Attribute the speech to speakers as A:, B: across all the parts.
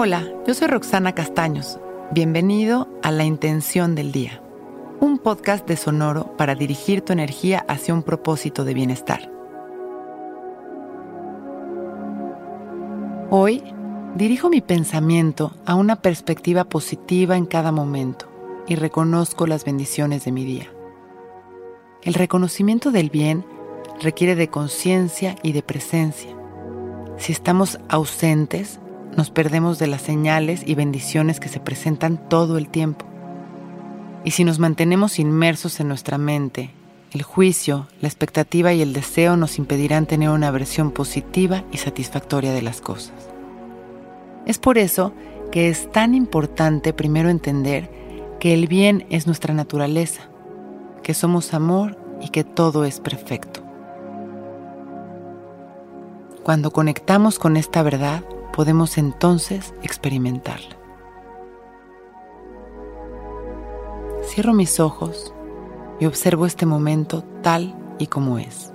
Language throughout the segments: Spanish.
A: Hola, yo soy Roxana Castaños. Bienvenido a La Intención del Día, un podcast de Sonoro para dirigir tu energía hacia un propósito de bienestar. Hoy dirijo mi pensamiento a una perspectiva positiva en cada momento y reconozco las bendiciones de mi día. El reconocimiento del bien requiere de conciencia y de presencia. Si estamos ausentes, nos perdemos de las señales y bendiciones que se presentan todo el tiempo. Y si nos mantenemos inmersos en nuestra mente, el juicio, la expectativa y el deseo nos impedirán tener una versión positiva y satisfactoria de las cosas. Es por eso que es tan importante primero entender que el bien es nuestra naturaleza, que somos amor y que todo es perfecto. Cuando conectamos con esta verdad, podemos entonces experimentarla. Cierro mis ojos y observo este momento tal y como es.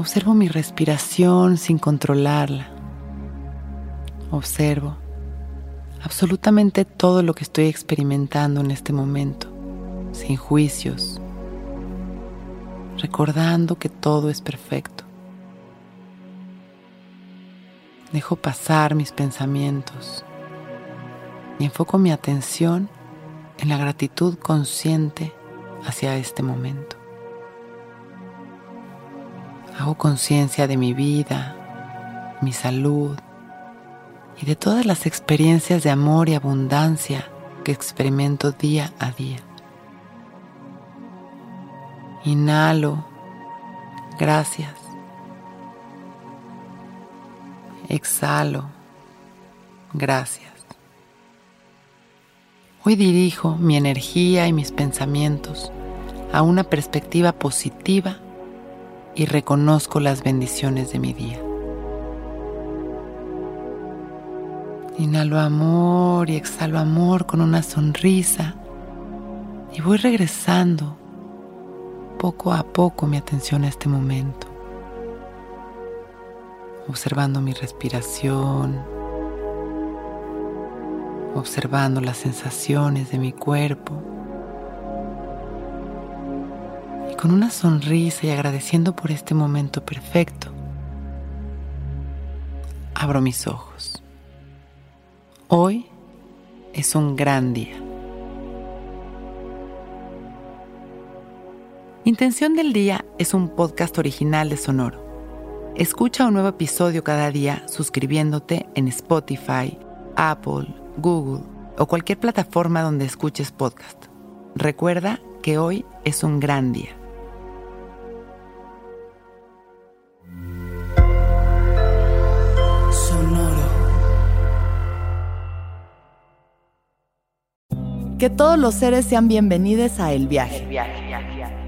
A: Observo mi respiración sin controlarla. Observo absolutamente todo lo que estoy experimentando en este momento, sin juicios, recordando que todo es perfecto. Dejo pasar mis pensamientos y enfoco mi atención en la gratitud consciente hacia este momento. Hago conciencia de mi vida, mi salud y de todas las experiencias de amor y abundancia que experimento día a día. Inhalo. Gracias. Exhalo. Gracias. Hoy dirijo mi energía y mis pensamientos a una perspectiva positiva y reconozco las bendiciones de mi día. Inhalo amor y exhalo amor con una sonrisa y voy regresando poco a poco mi atención a este momento, observando mi respiración, observando las sensaciones de mi cuerpo y con una sonrisa y agradeciendo por este momento perfecto, abro mis ojos. Hoy es un gran día. Intención del Día es un podcast original de Sonoro. Escucha un nuevo episodio cada día suscribiéndote en Spotify, Apple, Google o cualquier plataforma donde escuches podcast. Recuerda que hoy es un gran día.
B: Sonoro. Que todos los seres sean bienvenidos a El Viaje.